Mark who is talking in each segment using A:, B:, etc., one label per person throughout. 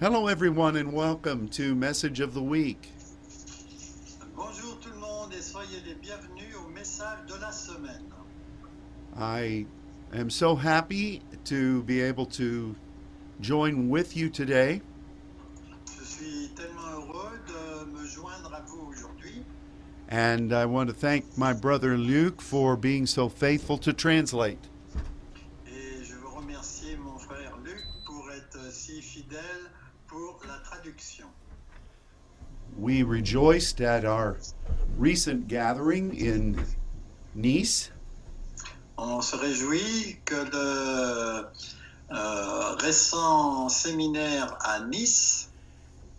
A: Hello, everyone, and welcome to Message of the Week.
B: Bonjour tout le monde et soyez les bienvenus au message de la semaine.
A: I am so happy to be able to join with you today.
B: Je suis tellement heureux de me joindre à vous aujourd'hui
A: And I want to thank my brother Luke for being so faithful to translate. We rejoiced at our recent gathering in Nice,
B: On se réjouit que le euh, récent séminaire à Nice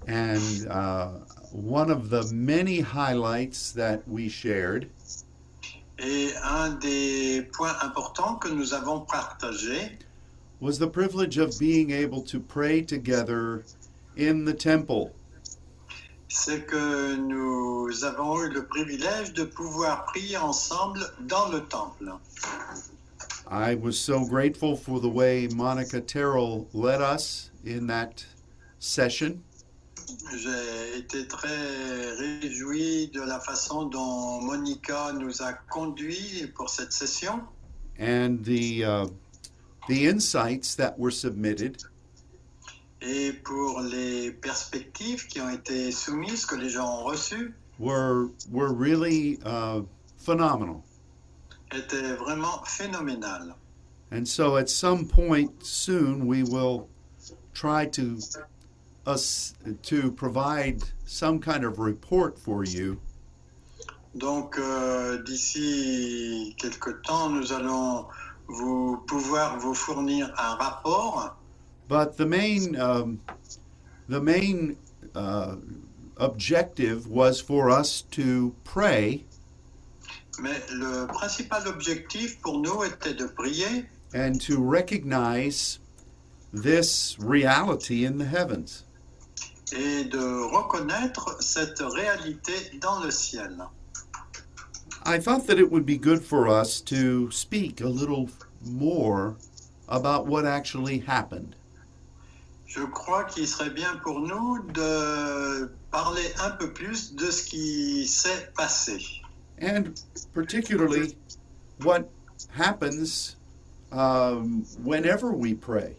A: and uh, one of the many highlights that we shared
B: et un des points importants que nous avons partagés,
A: was the privilege of being able to pray together in the temple.
B: C'est que nous avons eu le privilège de pouvoir prier ensemble dans le temple.
A: I was so grateful for the way Monica Terrell led us in that session.
B: J'ai été très réjoui de la façon dont Monica nous a conduits pour cette session
A: and the uh, the insights that were submitted
B: et pour les perspectives qui ont été soumises, que les gens ont reçues,
A: were were really uh, phenomenal.
B: étaient vraiment phénoménales.
A: And so, at some point soon, we will try to us to provide some kind of report for you
B: Donc euh, d'ici quelque temps, nous allons vous pouvoir vous fournir un rapport.
A: But the main um, the main uh, objective was for us to pray
B: Mais le principal objectif pour nous était de prier
A: and to recognize this reality in the heavens.
B: et de reconnaître cette réalité dans le ciel.
A: I thought that it would be good for us to speak a little more about what actually happened.
B: Je crois qu'il serait bien pour nous de parler un peu plus de ce qui s'est passé.
A: and particularly what happens um, whenever we pray.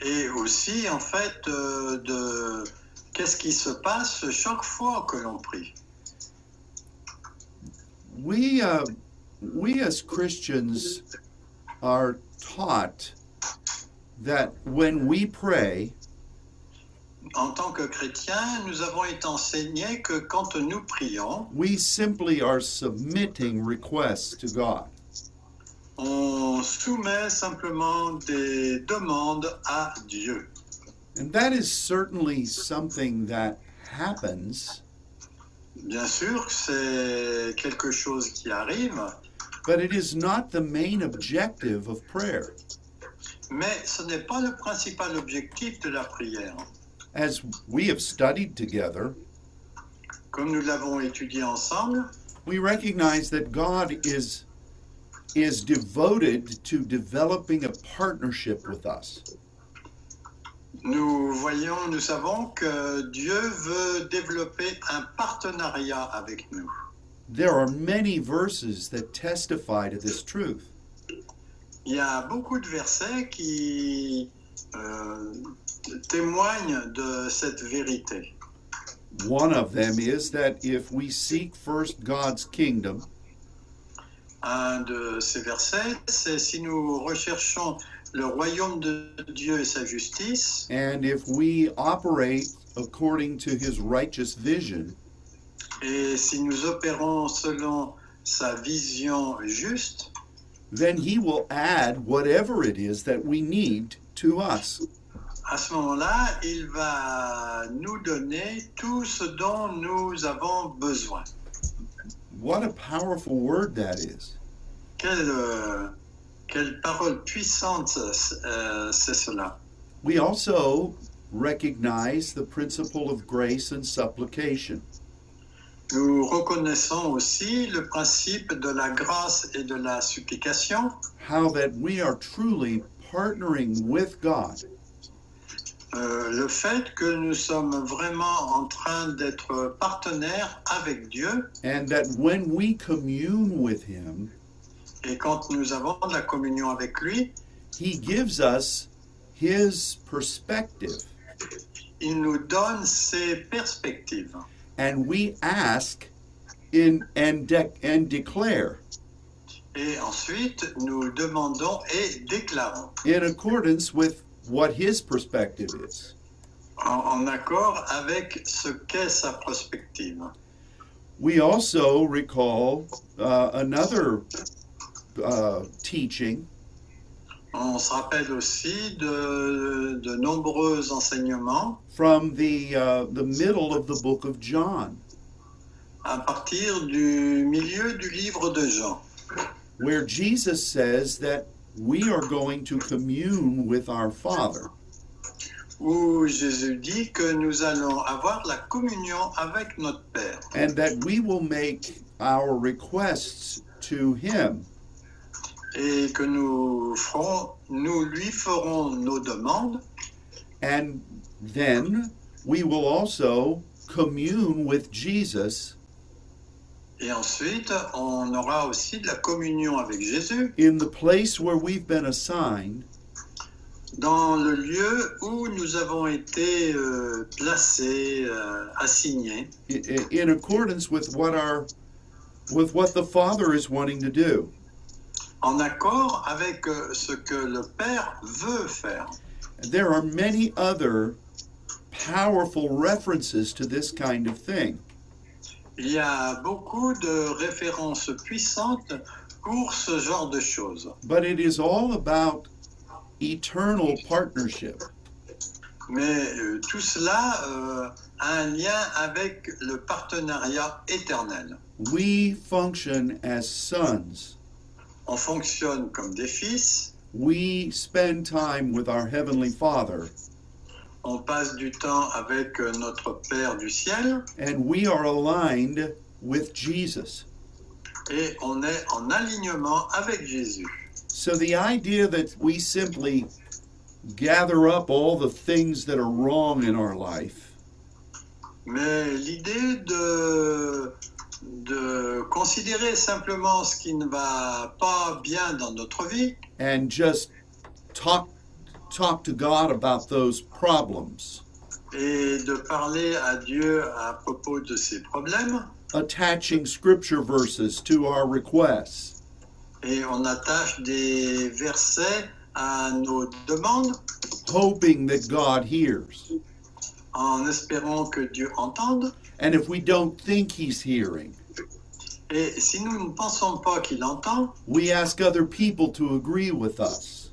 B: Et aussi, en fait, euh, de qu'est-ce qui se passe chaque fois que l'on prie.
A: We, uh, we as Christians are taught that when we pray,
B: En tant que chrétiens, nous avons été enseignés que quand nous prions,
A: we simply are submitting requests to God.
B: on soumet simplement des demandes à Dieu.
A: And that is certainly something that happens,
B: Bien sûr, c'est quelque chose qui arrive,
A: but it is not the main objective of prayer.
B: Mais ce n'est pas le principal objectif de la prière.
A: As we have studied together,
B: Comme nous l'avons étudié ensemble,
A: we recognize that God is is devoted to developing a partnership with us.
B: nous voyons, nous savons que Dieu veut développer un partenariat avec nous.
A: There are many verses that testify to this truth.
B: Il y a beaucoup de versets qui euh, témoignent de cette vérité.
A: One of them is that if we seek first God's kingdom,
B: Un de ces versets, c'est si nous recherchons le royaume de Dieu et sa justice,
A: and if we operate according to his righteous vision,
B: et si nous opérons selon sa vision juste,
A: then he will add whatever it is that we need to us.
B: à ce moment-là, il va nous donner tout ce dont nous avons besoin.
A: What a powerful word that is.
B: Quelle, euh, quelle parole puissante euh, c'est cela.
A: We also recognize the principle of grace and supplication.
B: Nous reconnaissons aussi le principe de la grâce et de la supplication,
A: how that we are truly partnering with God
B: euh, le fait que nous sommes vraiment en train d'être partenaires avec Dieu
A: and that when we commune with Him,
B: et quand nous avons la communion avec lui,
A: He gives us His perspective.
B: il nous donne ses perspectives.
A: And we ask in and, de- and declare
B: Et ensuite, nous demandons et déclarons
A: in accordance with what His perspective is.
B: en, en accord avec ce qu'est sa perspective.
A: We also recall uh, another uh, teaching
B: On se rappelle aussi de, de nombreux enseignements
A: from the uh, the middle of the book of John,
B: à partir du milieu du livre de Jean,
A: where Jesus says that we are going to commune with our Father.
B: où Jésus dit que nous allons avoir la communion avec notre Père.
A: And that we will make our requests to him.
B: Et que nous ferons, nous lui ferons nos demandes
A: and then we will also commune with Jesus.
B: Et ensuite on aura aussi de la communion avec Jésus.
A: In the place where we've been assigned
B: dans le lieu où nous avons été euh, placés, euh, assignés,
A: i- i- in accordance with what our with what the Father is wanting to do.
B: En accord avec euh, ce que le Père veut faire.
A: There are many other powerful references to this kind of thing.
B: Il y a beaucoup de références puissantes pour ce genre de choses.
A: But it is all about eternal partnership.
B: Mais euh, tout cela euh, a un lien avec le partenariat éternel.
A: We function as sons.
B: On fonctionne comme des fils,
A: We spend time with our Heavenly Father,
B: on passe du temps avec euh, notre Père du ciel
A: and we are aligned with Jesus.
B: et on est en alignement avec Jésus.
A: So the idea that we simply gather up all the things that are wrong in our life
B: Mais l'idée de, de considérer simplement ce qui ne va pas bien dans notre vie.
A: And just talk talk to God about those problems,
B: et de parler à Dieu à propos de ses problèmes,
A: attaching scripture verses to our requests,
B: et on attache des versets à nos demandes.
A: Hoping that God hears.
B: en espérant que Dieu entende.
A: And if we don't think he's hearing,
B: Et si nous ne pensons pas qu'il entend,
A: we ask other people to agree with us.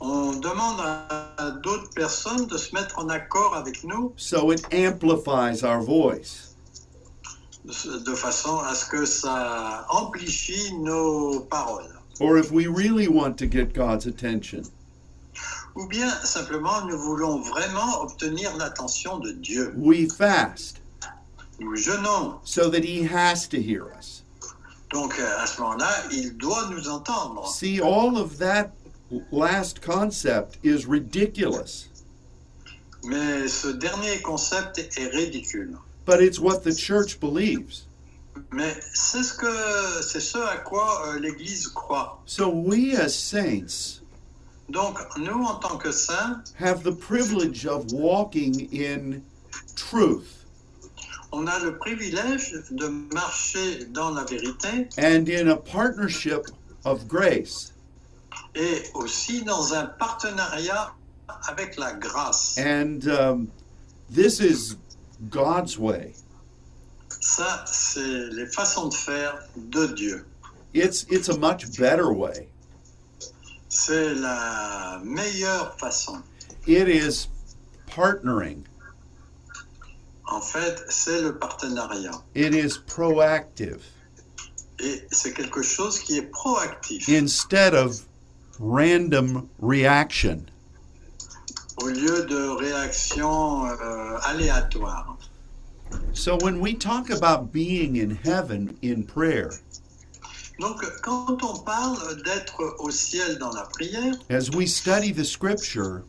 B: on demande à d'autres personnes de se mettre en accord avec nous
A: So it amplifies our voice.
B: de façon à ce que ça amplifie nos paroles.
A: Or if we really want to get God's attention,
B: Ou bien simplement nous voulons vraiment obtenir l'attention de Dieu.
A: we fast
B: Jeûnons.
A: so that he has to hear us.
B: Donc euh, à ce moment-là, il doit nous entendre.
A: See, all of that last concept is ridiculous,
B: Mais ce dernier concept est ridicule.
A: but it's what the church believes.
B: Mais c'est ce que c'est ce à quoi euh, l'Église croit.
A: So we as saints
B: Donc nous en tant que saints,
A: have the privilege of walking in truth
B: on a le privilège de marcher dans la vérité
A: and in a partnership of grace.
B: et aussi dans un partenariat avec la grâce.
A: And um, this is God's way.
B: Ça, c'est les façons de faire de Dieu.
A: It's it's a much better way.
B: C'est la meilleure façon.
A: It is partnering.
B: En fait, c'est le partenariat.
A: It is proactive
B: Et c'est quelque chose qui est proactif.
A: instead of random reaction.
B: au lieu de réactions euh, aléatoires.
A: So when we talk about being in heaven in prayer,
B: Donc, quand on parle d'être au ciel dans la prière,
A: as we study the scripture,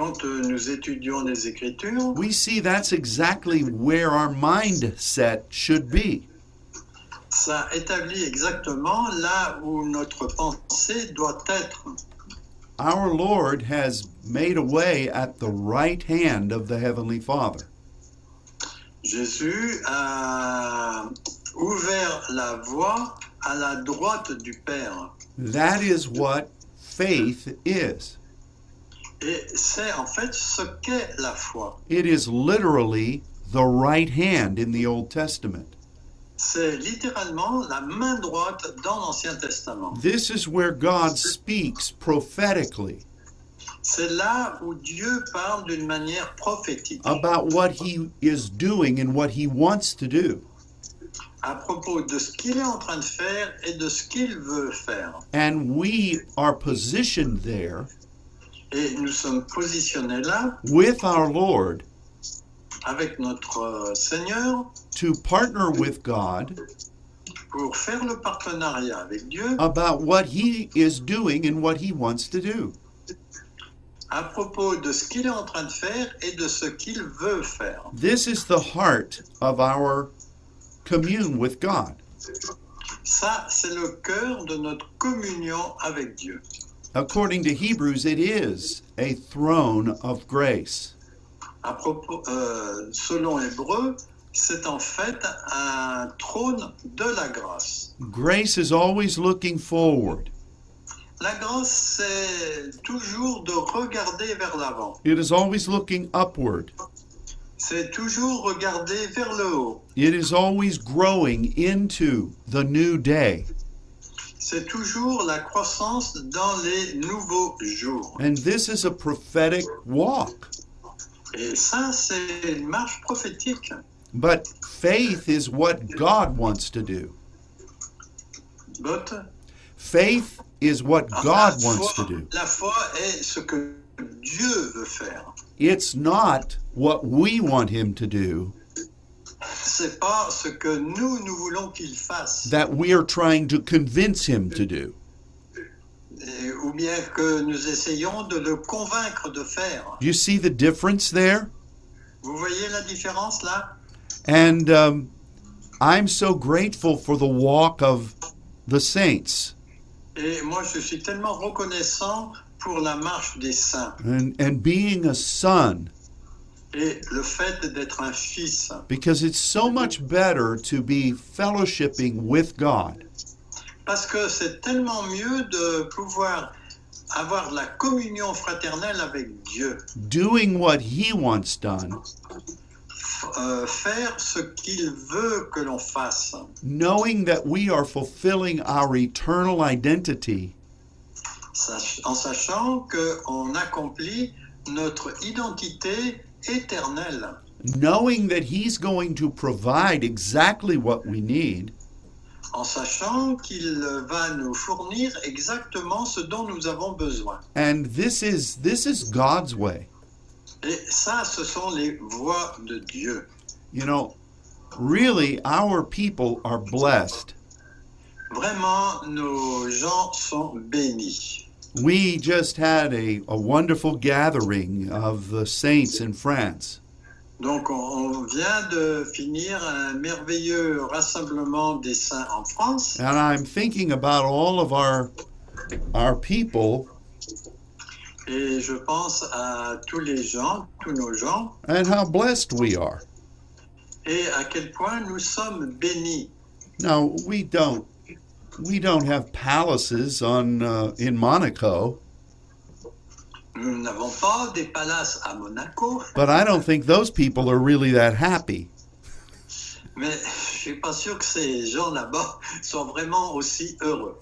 B: quand euh, nous étudions les Écritures,
A: we see that's exactly where our mindset should be.
B: ça établit exactement là où notre pensée doit être.
A: Our Lord has made a way at the right hand of the Heavenly Father.
B: Jésus a ouvert la voie à la droite du Père.
A: That is what faith is.
B: C'est en fait ce qu'est la foi.
A: It is literally the right hand in the Old Testament.
B: C'est littéralement la main droite dans l'Ancien Testament.
A: This is where God speaks prophetically
B: C'est là où Dieu parle d'une manière prophétique
A: about what He is doing and what He wants to do.
B: à propos de ce qu'il est en train de faire et de ce qu'il veut faire.
A: And we are positioned there
B: Et nous sommes positionnés là
A: with our Lord
B: avec notre euh, Seigneur
A: to partner with God
B: pour faire le partenariat avec Dieu
A: about what He is doing and what He wants to do.
B: à propos de ce qu'il est en train de faire et de ce qu'il veut faire.
A: This is the heart of our commune with God.
B: Ça, c'est le cœur de notre communion avec Dieu.
A: According to Hebrews, it is a throne of grace.
B: À propos, euh, selon Hébreu, c'est en fait un trône de la grâce.
A: Grace is always looking forward.
B: La grâce, c'est toujours de regarder vers l'avant.
A: It is always looking upward.
B: C'est toujours regarder vers le haut.
A: It is always growing into the new day.
B: C'est toujours la croissance dans les nouveaux jours.
A: And this is a prophetic walk.
B: Et ça, c'est une marche prophétique.
A: But faith is what God wants to do.
B: But
A: Faith is what God wants to do.
B: la foi est ce que Dieu veut faire.
A: It's not what we want Him to do
B: C'est pas ce que nous, nous voulons qu'il fasse.
A: that we are trying to convince Him to do.
B: Et- ou bien que nous essayons de le convaincre de faire.
A: Do you see the difference there?
B: Vous voyez la différence là?
A: And um, I'm so grateful for the walk of the saints
B: Et moi, je suis tellement reconnaissant pour la marche des saints
A: and, and being a son
B: et le fait d'être un fils.
A: because it's so much better to be fellowshipping with God.
B: Parce que c'est tellement mieux de pouvoir avoir la communion fraternelle avec Dieu,
A: doing what He wants done,
B: euh, faire ce qu'il veut que l'on fasse,
A: knowing that we are fulfilling our eternal identity.
B: En sachant qu'on accomplit notre identité éternelle,
A: knowing that He's going to provide exactly what we need,
B: en sachant qu'il va nous fournir exactement ce dont nous avons besoin.
A: and this is this is God's way.
B: Et ça, ce sont les voies de Dieu.
A: You know, really, our people are blessed.
B: Vraiment, nos gens sont bénis.
A: We just had a, a wonderful gathering of the saints in France.
B: Donc, on, vient de finir un merveilleux rassemblement des saints en France.
A: And I'm thinking about all of our our people
B: Et je pense à tous les gens, tous nos gens,
A: and how blessed we are.
B: et à quel point nous sommes bénis.
A: Now, we don't we don't have palaces on uh, in Monaco,
B: Nous n'avons pas des palaces à Monaco,
A: but I don't think those people are really that happy.
B: mais je suis pas sûr que ces gens là-bas sont vraiment aussi heureux.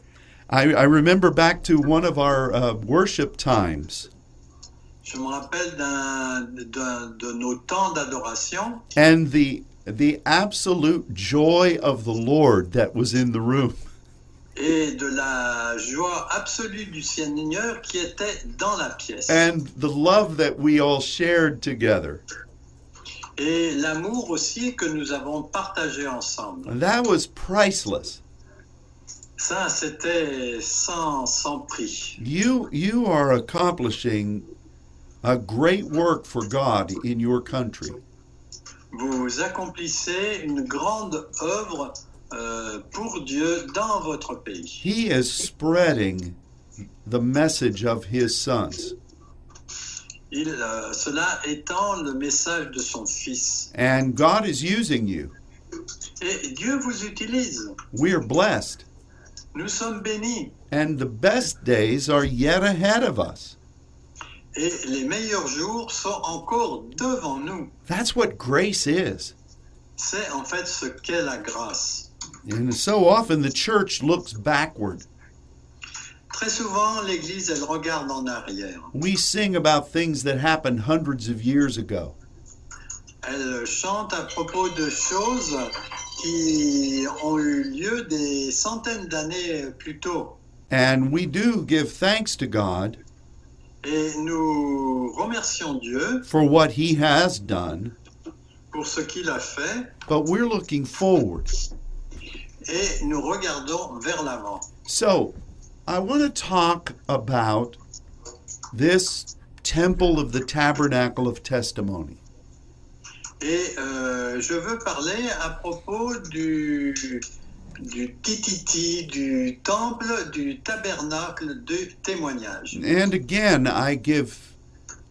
A: I, I remember back to one of our uh, worship times,
B: Je me rappelle d'un- de nos temps d'adoration
A: and the the absolute joy of the Lord that was in the room.
B: Et de la joie absolue du Seigneur qui était dans la pièce.
A: and the love that we all shared together.
B: Et l'amour aussi que nous avons partagé ensemble.
A: That was priceless.
B: Ça, c'était sans, sans prix.
A: You you are accomplishing a great work for God in your country.
B: Vous accomplissez une grande œuvre euh, pour Dieu dans votre pays.
A: He is spreading the message of his sons.
B: Il, euh, cela étant le message de son Fils.
A: And God is using you.
B: Et Dieu vous utilise.
A: We are blessed.
B: Nous sommes bénis.
A: And the best days are yet ahead of us.
B: Et les meilleurs jours sont encore devant nous.
A: That's what grace is.
B: C'est en fait ce qu'est la grâce.
A: And so often the church looks backward.
B: Très souvent, l'Église, elle regarde en arrière.
A: We sing about things that happened hundreds of years ago.
B: Elle chante à propos de choses qui ont eu lieu des centaines d'années plus tôt.
A: And we do give thanks to God
B: Et nous remercions Dieu
A: for what he has done,
B: pour ce qu'il a fait
A: but we're looking forward.
B: Et nous regardons vers l'avant.
A: So, I want to talk about this temple of the tabernacle of testimony.
B: Et euh, je veux parler à propos du, du tititi, du temple, du tabernacle de témoignage.
A: And again, I give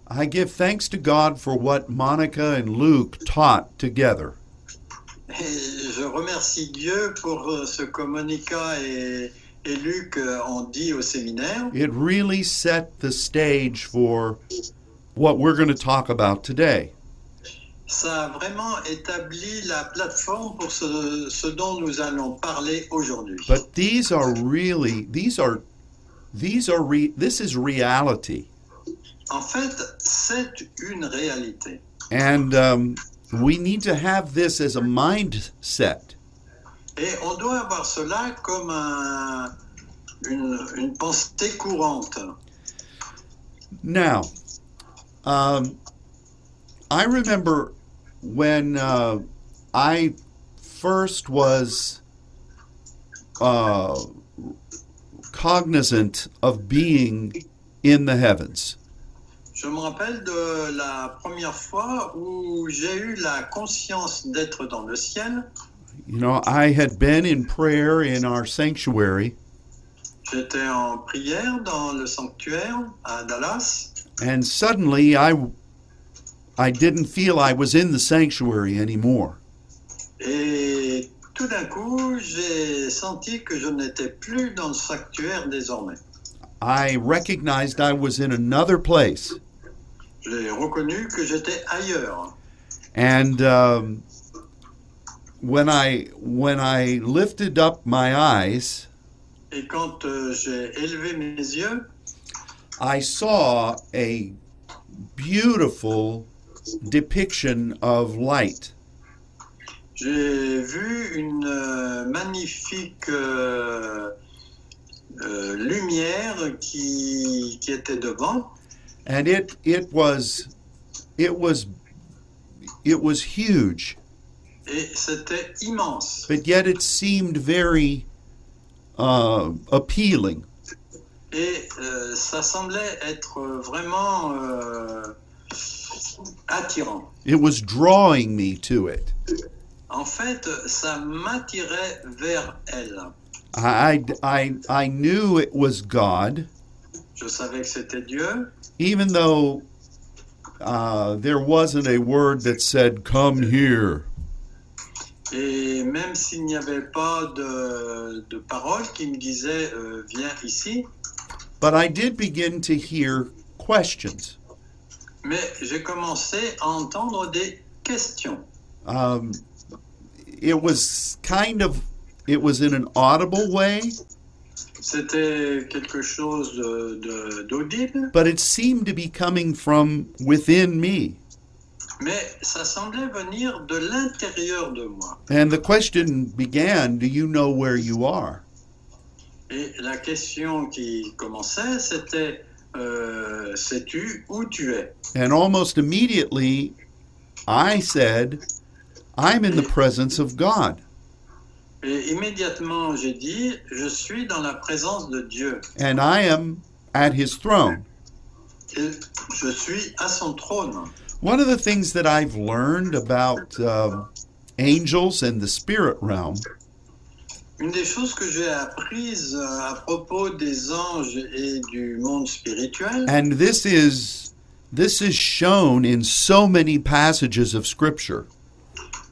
A: I give thanks to God for what Monica and Luke taught together.
B: Et je remercie Dieu pour euh, ce que Monica et, et Luc euh, ont dit au séminaire.
A: It really set the stage for what we're going to talk about today.
B: Ça a vraiment établi la plateforme pour ce, ce dont nous allons parler aujourd'hui.
A: But these are really these are these are re, this is reality.
B: En fait, c'est une réalité.
A: And um, we need to have this as a mindset.
B: Et on doit avoir cela comme un- une, une pensée courante.
A: Now, um, I remember when uh, I first was uh, cognizant of being in the heavens.
B: Je me rappelle de la première fois où j'ai eu la conscience d'être dans le ciel.
A: You know, I had been in prayer in our sanctuary,
B: J'étais en prière dans le sanctuaire à Dallas
A: and suddenly I, I didn't feel I was in the sanctuary anymore.
B: et tout d'un coup j'ai senti que je n'étais plus dans le sanctuaire désormais.
A: I recognized I was in another place.
B: J'ai reconnu que j'étais ailleurs.
A: And um, when I when I lifted up my eyes,
B: Et quand euh, j'ai élevé mes yeux,
A: I saw a beautiful depiction of light.
B: j'ai vu une euh, magnifique euh, euh, lumière qui, qui était devant.
A: And it it was it was it was huge, but yet it seemed very uh, appealing.
B: Et euh, ça semblait être vraiment euh, attirant.
A: It was drawing me to it.
B: En fait, ça m'attirait vers elle.
A: I, I, I knew it was God,
B: Je savais que c'était Dieu,
A: even though uh, there wasn't a word that said, Come here.
B: et même s'il n'y avait pas de, de parole qui me disait euh, viens ici,
A: But I did begin to hear questions.
B: mais j'ai commencé à entendre des questions.
A: Um, it was kind of, it was in an audible way,
B: C'était quelque chose d'audible,
A: but it seemed to be coming from within me.
B: mais ça semblait venir de l'intérieur de moi.
A: And the question began Do you know where you are?
B: Et la question qui commençait, c'était euh, sais-tu où tu es
A: And almost immediately, I said, I'm in the presence of God.
B: Et immédiatement, j'ai dit je suis dans la présence de Dieu
A: and I am at his throne.
B: et je suis à son trône.
A: One of the things that I've learned about um, angels and the spirit realm
B: Une des choses que j'ai apprises euh, à propos des anges et du monde spirituel,
A: and this is this is shown in so many passages of scripture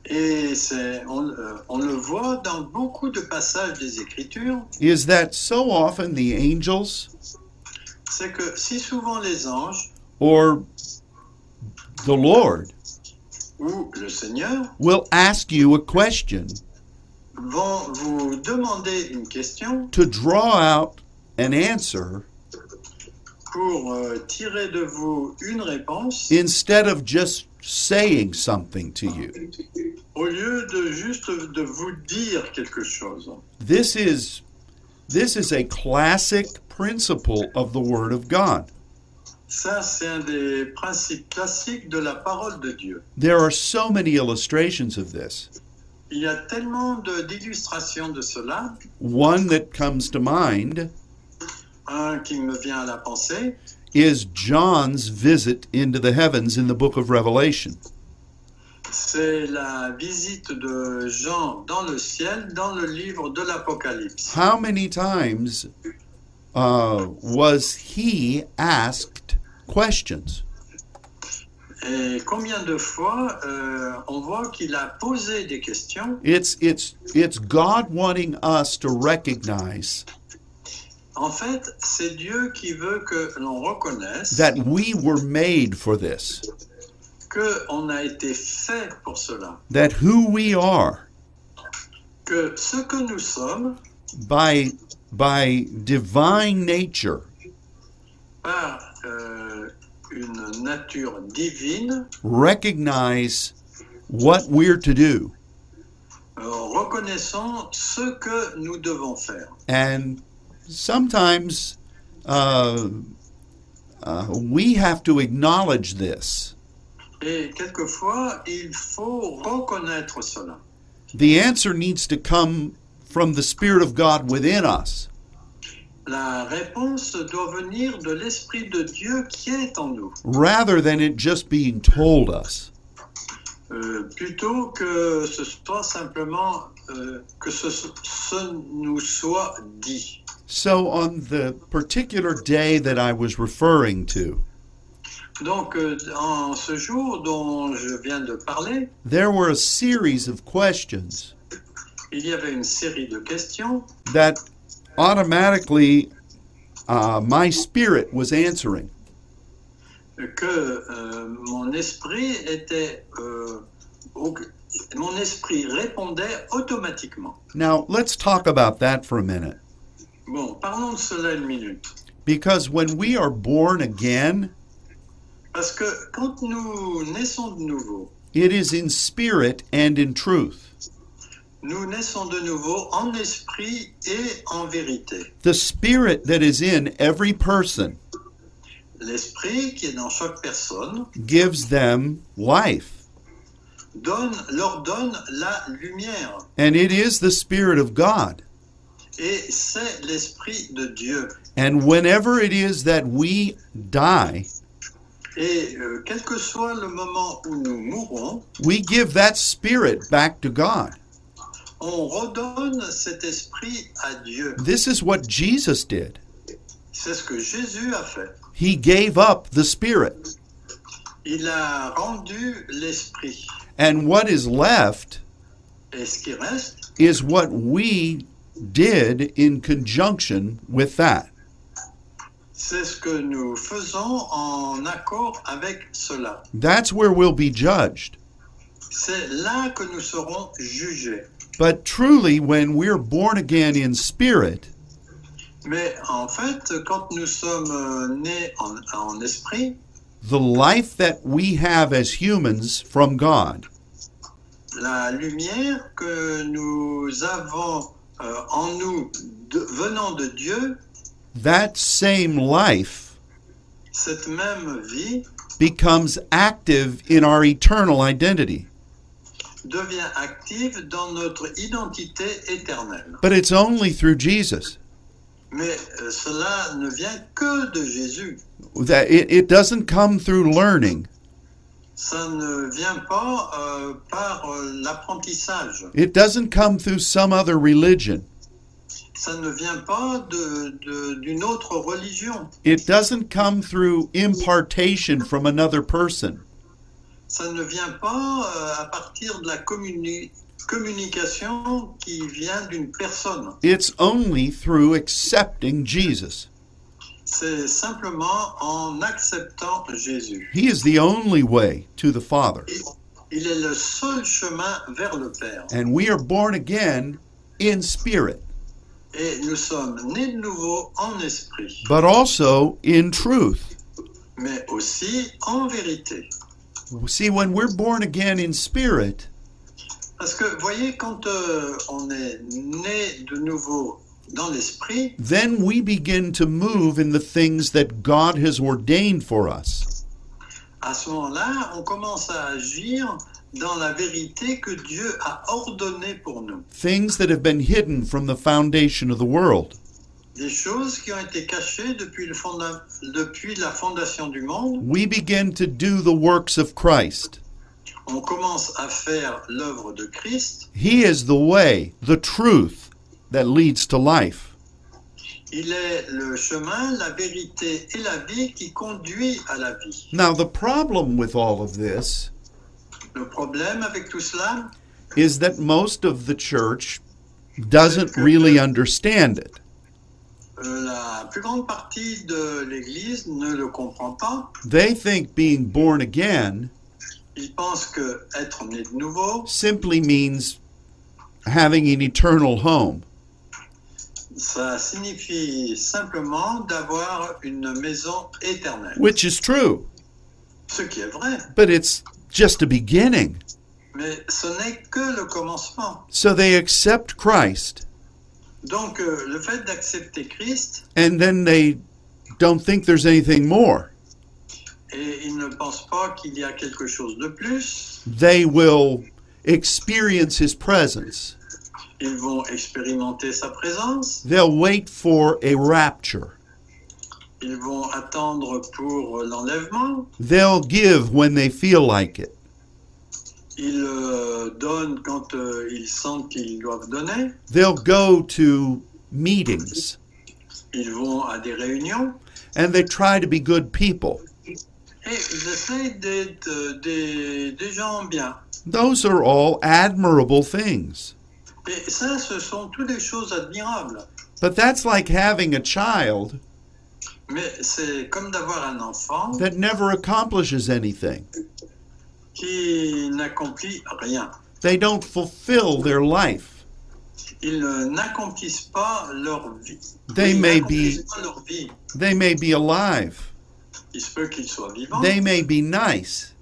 B: et c'est, on, euh, on le voit dans beaucoup de passages des Écritures,
A: is that so often the angels?
B: C'est que si souvent les anges.
A: Or the Lord
B: ou le Seigneur.
A: will ask you a question
B: vont vous demander une question.
A: to draw out an answer
B: pour euh, tirer de vous une réponse.
A: instead of just saying something to you.
B: au lieu de juste de vous dire quelque chose.
A: This is this is a classic principle of the word of God.
B: Ça, c'est un des principes classiques de la parole de Dieu.
A: There are so many illustrations of this.
B: Il y a tellement de- d'illustrations de cela.
A: One that comes to mind
B: Un qui me vient à la pensée,
A: is John's visit into the heavens in the book of Revelation.
B: c'est la visite de Jean dans le ciel, dans le livre de l'Apocalypse.
A: How many times uh, was he asked questions?
B: Et combien de fois euh, on voit qu'il a posé des questions
A: It's it's it's God wanting us to recognize
B: En fait, c'est Dieu qui veut que l'on reconnaisse
A: that we were made for this,
B: qu'on a été fait pour cela,
A: that who we are
B: que ce que nous sommes,
A: by by divine nature
B: par euh, une nature divine,
A: recognize what we're to do
B: euh, reconnaissons ce que nous devons faire.
A: and sometimes uh, uh, we have to acknowledge this
B: Et quelquefois, il faut reconnaître cela.
A: the answer needs to come from the spirit of god within us
B: La réponse doit venir de l'Esprit de Dieu qui est en nous,
A: rather than it just being told us
B: Euh, plutôt que ce soit simplement euh, que ce, ce nous soit dit.
A: So on the particular day that i was referring to
B: Donc, euh, en ce jour dont je viens de parler,
A: there were a series of questions
B: il y avait une série de questions
A: that automatically uh, my spirit was answering.
B: que euh, mon esprit était, euh, au- mon esprit répondait automatiquement.
A: Now, let's talk about that for a minute.
B: Bon, parlons de cela une minute.
A: Because when we are born again,
B: Parce que quand nous naissons de nouveau,
A: it is in spirit and in truth.
B: nous naissons de nouveau en esprit et en vérité.
A: The spirit that is in every person
B: L'esprit qui est dans chaque personne
A: gives them life.
B: donne, leur donne la lumière.
A: And it is the spirit of God.
B: Et c'est l'esprit de Dieu.
A: And whenever it is that we die,
B: Et euh, quel que soit le moment où nous mourons,
A: we give that spirit back to God.
B: on redonne cet esprit à Dieu.
A: This is what Jesus did.
B: C'est ce que Jésus a fait.
A: He gave up the spirit.
B: Il a rendu l'esprit.
A: And what is left
B: Et ce qui reste,
A: is what we did in conjunction with that.
B: c'est ce que nous faisons en accord avec cela.
A: That's where we'll be judged.
B: C'est là que nous serons jugés.
A: But truly, when we're born again in spirit,
B: Mais en fait, quand nous sommes nés en, en esprit,
A: the life that we have as humans from God
B: la lumière que nous avons euh, en nous de- venant de Dieu,
A: that same life
B: cette même vie
A: becomes active in our eternal identity.
B: devient active dans notre identité éternelle.
A: But it's only through Jesus.
B: Mais euh, cela ne vient que de Jésus.
A: That it, it doesn't come through learning.
B: Ça ne vient pas euh, par euh, l'apprentissage.
A: It doesn't come through some other religion.
B: Ça ne vient pas de- de- d'une autre religion.
A: It doesn't come through impartation from another person.
B: Ça ne vient pas euh, à partir de la communi- communication qui vient d'une personne.
A: It's only through accepting Jesus.
B: C'est simplement en acceptant Jésus.
A: He is the only way to the Father.
B: Il- est le seul chemin vers le Père.
A: And we are born again in spirit,
B: Et nous sommes nés de nouveau en esprit,
A: but also in truth.
B: mais aussi en vérité.
A: See, when we're born again in spirit,
B: Parce que, voyez, quand euh, on est né de nouveau
A: then we begin to move in the things that God has ordained for us.
B: à ce moment-là, on commence à agir dans la vérité que Dieu a ordonnée pour nous.
A: Things that have been hidden from the foundation of the world.
B: Des choses qui ont été cachées depuis, le fonda- depuis la fondation du monde,
A: We begin to do the works of Christ.
B: on commence à faire l'œuvre de Christ.
A: He is the way, the truth that leads to life.
B: Il est le chemin, la vérité et la vie qui conduit à la vie.
A: Now, the problem with all of this
B: Le problème avec tout cela,
A: is that most of the church doesn't really understand it.
B: euh, la plus grande partie de l'Église ne le comprend pas.
A: They think being born again
B: Ils pensent que être né de nouveau,
A: simply means having an eternal home.
B: Ça signifie simplement d'avoir une maison éternelle.
A: which is true,
B: Ce qui est vrai,
A: but it's just a beginning.
B: mais ce n'est que le commencement.
A: So they accept Christ,
B: Donc euh, le fait d'accepter Christ,
A: and then they don't think there's anything more.
B: et ils ne pensent pas qu'il y a quelque chose de plus,
A: They will experience His presence.
B: Ils vont expérimenter sa présence,
A: They'll wait for a rapture.
B: ils vont attendre pour l'enlèvement,
A: They'll give when they feel like it.
B: ils euh, donnent quand euh, ils sentent qu'ils doivent donner,
A: They'll go to meetings
B: ils vont à des réunions,
A: and they try to be good people.
B: et ils essayent d'être euh, des, des gens bien.
A: Those are all admirable things.
B: Et ça, ce sont toutes des choses admirables.
A: But that's like having a child
B: Mais c'est comme d'avoir un enfant
A: that never accomplishes anything.
B: qui n'accomplit rien.
A: They don't fulfill their life.
B: Ils n'accomplissent pas leur vie.
A: They
B: Ils
A: may be
B: leur vie.
A: they may be alive.
B: Il se peut qu'ils soient vivants,
A: They may be nice.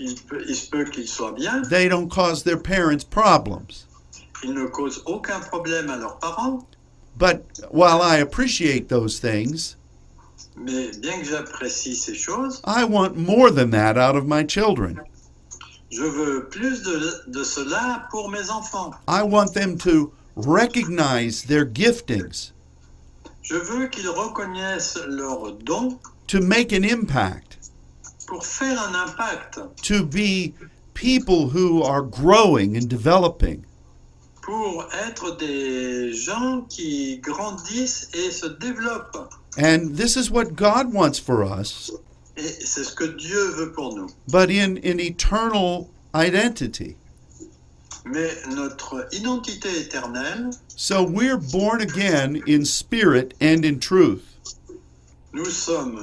B: il, peut- il se peut qu'ils soient bien,
A: They don't cause their parents problems.
B: Ils ne causent aucun problème à leurs parents,
A: But while I appreciate those things,
B: mais bien que j'apprécie ces choses,
A: I want more than that out of my children.
B: je veux plus de, de cela pour mes enfants.
A: I want them to recognize their giftings,
B: Je veux qu'ils reconnaissent leurs dons
A: to make an impact,
B: pour faire un impact,
A: to be people who are growing and developing.
B: Pour être des gens qui grandissent et se développent.
A: And this is what God wants for us,
B: Et c'est ce que Dieu veut pour nous.
A: but in an eternal identity.
B: Mais notre identité éternelle,
A: So we're born again in spirit and in truth.
B: nous sommes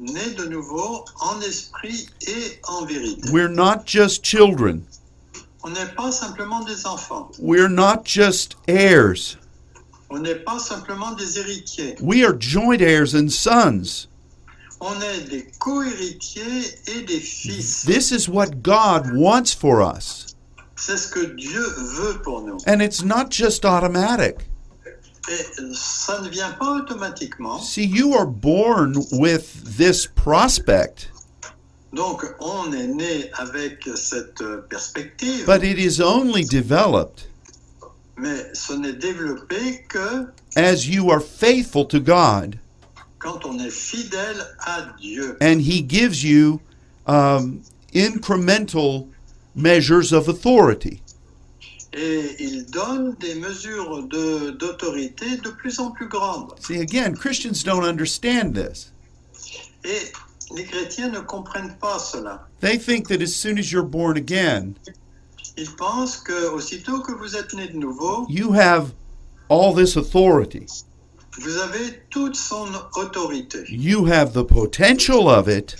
B: nés de nouveau en esprit et en vérité.
A: We're not just children.
B: On n'est pas simplement des enfants.
A: We're not just heirs.
B: On n'est pas simplement des héritiers.
A: We are joint heirs and sons.
B: On est des co-héritiers et des fils.
A: This is what God wants for us.
B: C'est ce que Dieu veut pour nous.
A: And it's not just automatic.
B: Et ça ne vient pas automatiquement.
A: See, you are born with this prospect,
B: Donc on est né avec cette perspective.
A: but it is only developed
B: mais ce n'est développé que
A: as you are faithful to God
B: quand on est fidèle à Dieu.
A: and He gives you um, incremental measures of authority.
B: Et il donne des mesures de- d'autorité de, plus en plus grandes.
A: See, again, Christians don't understand this.
B: Et les chrétiens ne comprennent pas cela.
A: They think that as soon as you're born again,
B: Ils pensent que aussitôt que vous êtes né de nouveau,
A: you have all this authority.
B: vous avez toute son autorité.
A: You have the potential of it,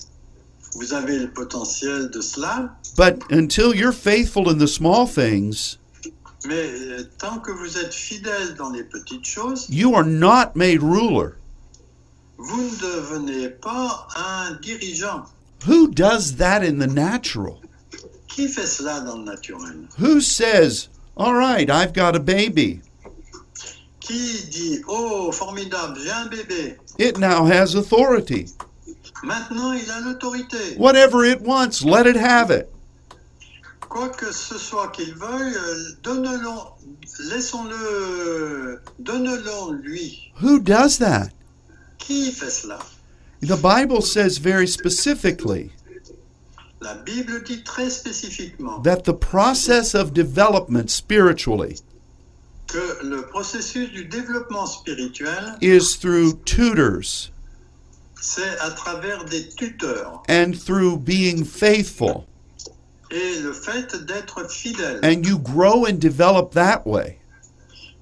B: Vous avez le potentiel de cela,
A: but until you're faithful in the small things,
B: mais euh, tant que vous êtes fidèle dans les petites choses,
A: you are not made ruler.
B: Vous ne devenez pas un dirigeant.
A: Who does that in the natural?
B: Qui fait cela dans le naturel?
A: Who says, All right, I've got a baby.
B: Qui dit Oh, formidable, j'ai un bébé.
A: It now has authority.
B: Maintenant, il a l'autorité.
A: Whatever it wants, let it have it.
B: Quoi que ce soit qu'il veuille, euh, donne-le, laissons-le, donne-le lui.
A: Who does that?
B: Qui fait cela
A: The Bible says very specifically
B: La Bible dit très spécifiquement
A: that the process of development spiritually
B: que le processus du développement spirituel,
A: is through tutors
B: à travers des tuteurs
A: and through being faithful.
B: et le fait fidèle.
A: And you grow and develop that way.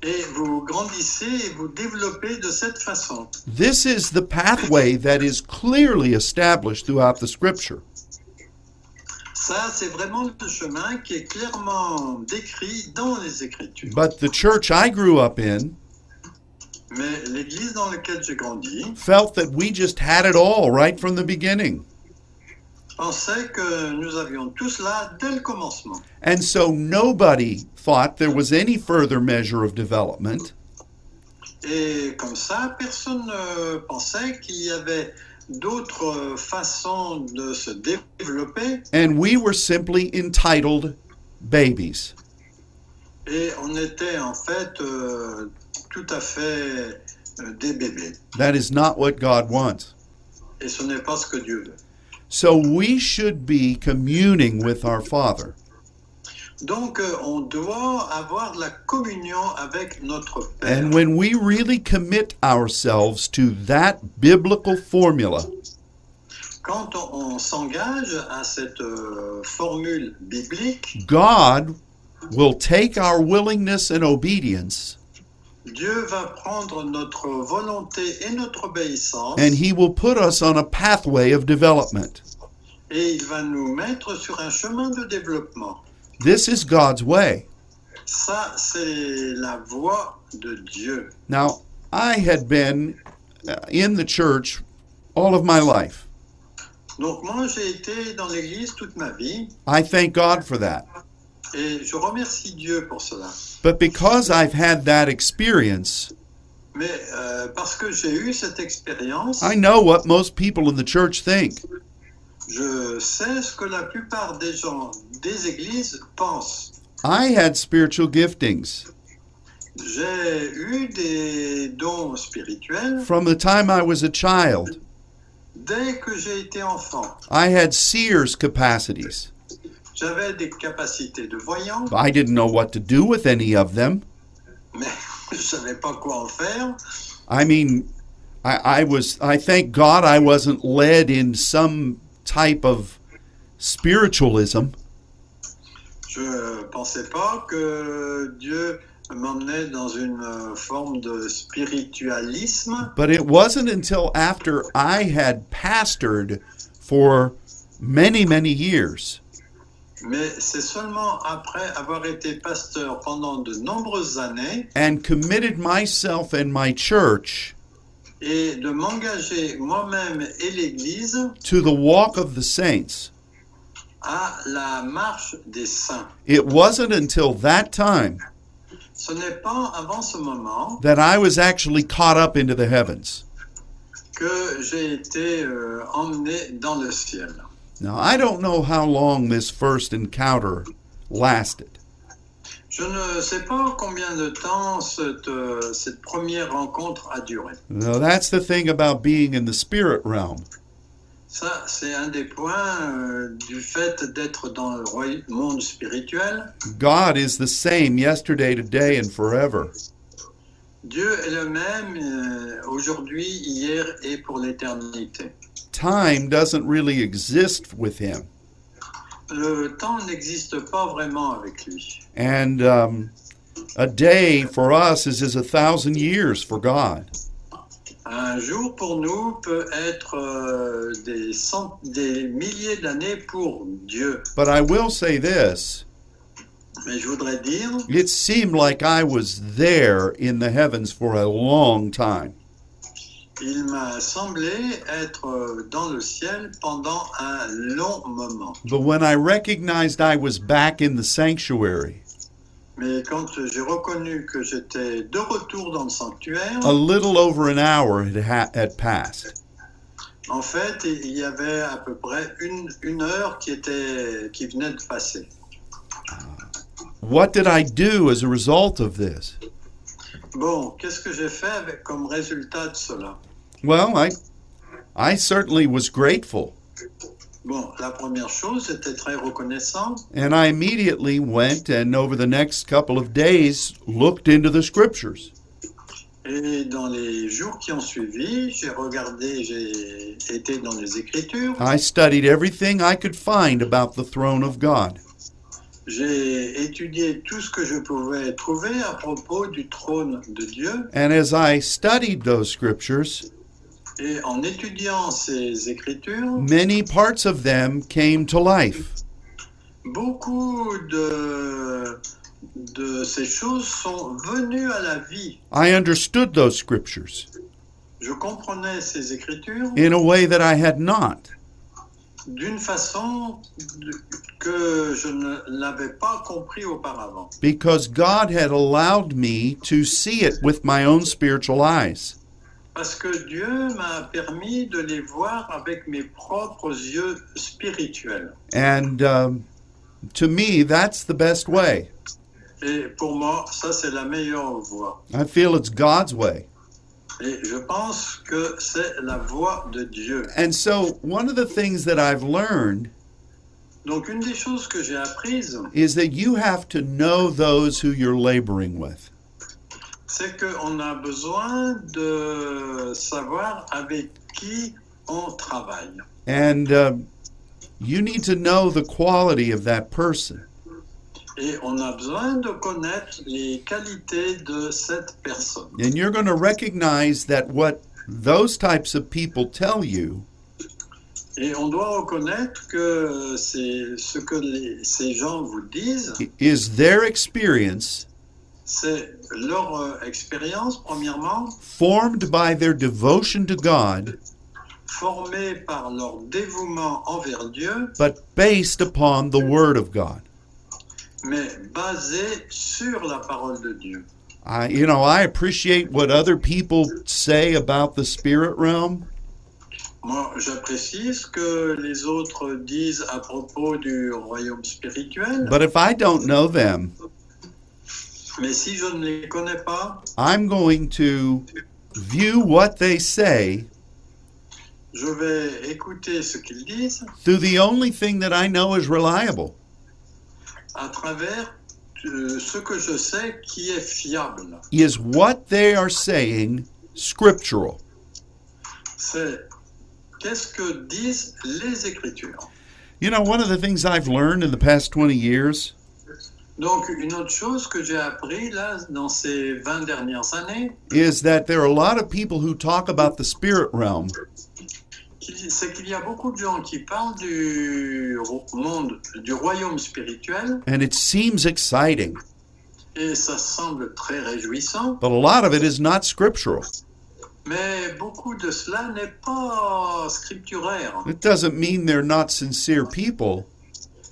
B: Et vous grandissez et vous développez de cette façon.
A: This is the pathway that is clearly established throughout the scripture.
B: Ça, c'est vraiment le chemin qui est clairement décrit dans les Écritures.
A: But the church I grew up in
B: Mais l'église dans laquelle j'ai grandi
A: felt that we just had it all right from the beginning.
B: Que nous avions tout cela dès le commencement.
A: And so nobody thought there was any further measure of development.
B: Et comme ça, personne ne pensait qu'il y avait d'autres façons de se développer
A: And we were simply entitled babies.
B: et on était en fait euh, tout à fait euh, des bébés.
A: That is not what God wants.
B: Et ce n'est pas ce que Dieu veut.
A: So we should be communing with our Father.
B: Donc euh, on doit avoir la communion avec notre Père.
A: And when we really commit ourselves to that biblical formula,
B: Quand on, on s'engage à cette euh, formule biblique,
A: God will take our willingness and obedience
B: Dieu va prendre notre volonté et notre obéissance
A: and He will put us on a pathway of development.
B: et il va nous mettre sur un chemin de développement.
A: This is God's way.
B: Ça, c'est la voie de Dieu.
A: Now, I had been uh, in the church all of my life.
B: Donc moi, j'ai été dans l'Église toute ma vie
A: I thank God for that.
B: Et je remercie Dieu pour cela.
A: But because I've had that experience,
B: Mais euh, parce que j'ai eu cette expérience,
A: I know what most people in the church think.
B: je sais ce que la plupart des gens des églises pensent.
A: I had spiritual giftings
B: J'ai eu des dons spirituels
A: from the time I was a child.
B: dès que j'ai été enfant.
A: I had seer's capacities.
B: J'avais des capacités de voyant,
A: I didn't know what to do with any of them.
B: mais je ne savais pas quoi en faire.
A: I mean, I, I was, I thank God I wasn't led in some type of spiritualism.
B: Je ne pensais pas que Dieu m'emmenait dans une forme de spiritualisme,
A: But it wasn't until after I had pastored for many, many years
B: mais c'est seulement après avoir été pasteur pendant de nombreuses années
A: and committed myself and my church
B: et de m'engager moi-même et l'Église
A: to the walk of the saints.
B: à la marche des saints.
A: It wasn't until that time
B: Ce n'est pas avant ce moment
A: that I was actually caught up into the heavens.
B: que j'ai été euh, emmené dans le ciel.
A: Now, I don't know how long this first encounter lasted,
B: Je ne sais pas combien de temps cette, euh, cette première rencontre a duré.
A: Now, that's the thing about being in the spirit realm.
B: Ça, c'est un des points euh, du fait d'être dans le roy- monde spirituel.
A: God is the same yesterday, today, and forever.
B: Dieu est le même euh, aujourd'hui, hier et pour l'éternité.
A: Time doesn't really exist with him.
B: Le temps n'existe pas vraiment avec lui.
A: And um, a day for us is as a thousand years for God.
B: Un jour pour nous peut être euh, des, cent- des milliers d'années pour Dieu.
A: But I will say this
B: Mais je voudrais dire,
A: it seemed like I was there in the heavens for a long time.
B: Il m'a semblé être euh, dans le ciel pendant un long moment.
A: But when I recognized I was back in the sanctuary,
B: Mais quand j'ai reconnu que j'étais de retour dans le sanctuaire,
A: a little over an hour had, ha- had passed.
B: en fait, il y avait à peu près une, une heure qui, était, qui venait de passer.
A: What did I do as a result of this?
B: Bon, qu'est-ce que j'ai fait avec, comme résultat de cela?
A: Well, I, I certainly was grateful.
B: Bon, la première chose, j'étais très reconnaissant.
A: And I immediately went and over the next couple of days looked into the scriptures.
B: Et dans les jours qui ont suivi, j'ai regardé, j'ai été dans les Écritures,
A: I studied everything I could find about the throne of God.
B: j'ai étudié tout ce que je pouvais trouver à propos du trône de Dieu.
A: And as I studied those scriptures,
B: Et en étudiant ces Écritures,
A: many parts of them came to life.
B: beaucoup de, de ces choses sont venues à la vie.
A: I understood those scriptures
B: Je comprenais ces Écritures
A: in a way that I had not.
B: d'une façon que je ne l'avais pas compris auparavant.
A: because God had allowed me to see it with my own spiritual eyes.
B: Parce que Dieu m'a permis de les voir avec mes propres yeux spirituels.
A: And um, to me, that's the best way.
B: Et pour moi, ça c'est la meilleure voie.
A: I feel it's God's way.
B: Et je pense que c'est la voie de Dieu.
A: And so, one of the things that I've learned
B: Donc une des choses que j'ai apprises,
A: is that you have to know those who you're laboring with.
B: C'est qu'on a besoin de savoir avec qui on travaille.
A: And um, you need to know the quality of that person.
B: Et on a besoin de connaître les qualités de cette personne.
A: And you're going to recognize that what those types of people tell you
B: Et on doit reconnaître que c'est ce que les- ces gens vous disent,
A: is their experience
B: c'est leur euh, expérience, premièrement,
A: formed by their devotion to God,
B: formée par leur dévouement envers Dieu,
A: but based upon the Word of God.
B: mais basée sur la parole de Dieu.
A: I, you know, I appreciate what other people say about the spirit realm,
B: Moi, j'apprécie ce que les autres disent à propos du royaume spirituel,
A: but if I don't know them,
B: mais si je ne les connais pas,
A: I'm going to view what they say
B: je vais écouter ce qu'ils disent
A: through the only thing that I know is reliable.
B: à travers euh, ce que je sais qui est fiable.
A: Is what they are saying scriptural?
B: c'est qu'est-ce que disent les Écritures.
A: You know, one of the things I've learned in the past 20 years
B: Donc, une autre chose que j'ai appris là dans ces 20 dernières années,
A: is that there are a lot of people who talk about the spirit realm.
B: c'est qu'il y a beaucoup de gens qui parlent du monde, du royaume spirituel,
A: and it seems exciting,
B: et ça semble très réjouissant,
A: but a lot of it is not scriptural.
B: mais beaucoup de cela n'est pas scripturaire.
A: It doesn't mean they're not sincere people,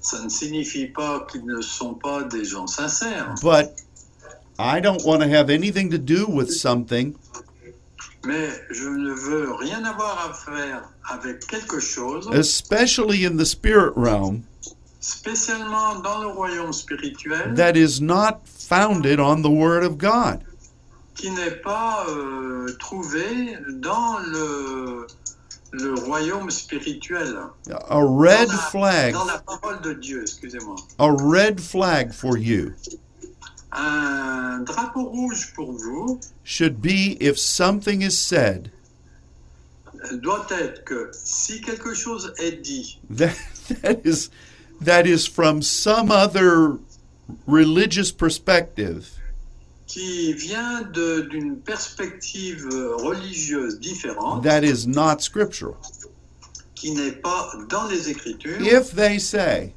B: Ça ne signifie pas qu'ils ne sont pas des gens sincères,
A: but I don't want to have anything to do with something.
B: Mais je ne veux rien avoir à faire avec quelque chose,
A: especially in the spirit realm,
B: spécialement dans le royaume spirituel,
A: that is not founded on the Word of God.
B: qui n'est pas euh, trouvé dans le, le royaume spirituel.
A: A red
B: dans, la,
A: flag,
B: dans la parole de Dieu, excusez-moi.
A: a red flag for you.
B: Un drapeau rouge pour vous.
A: Should be if something is said.
B: Doit être que si quelque chose est dit.
A: That that is that is from some other religious perspective
B: qui vient d'une perspective religieuse différente,
A: that is not scriptural.
B: qui n'est pas dans les Écritures,
A: If they say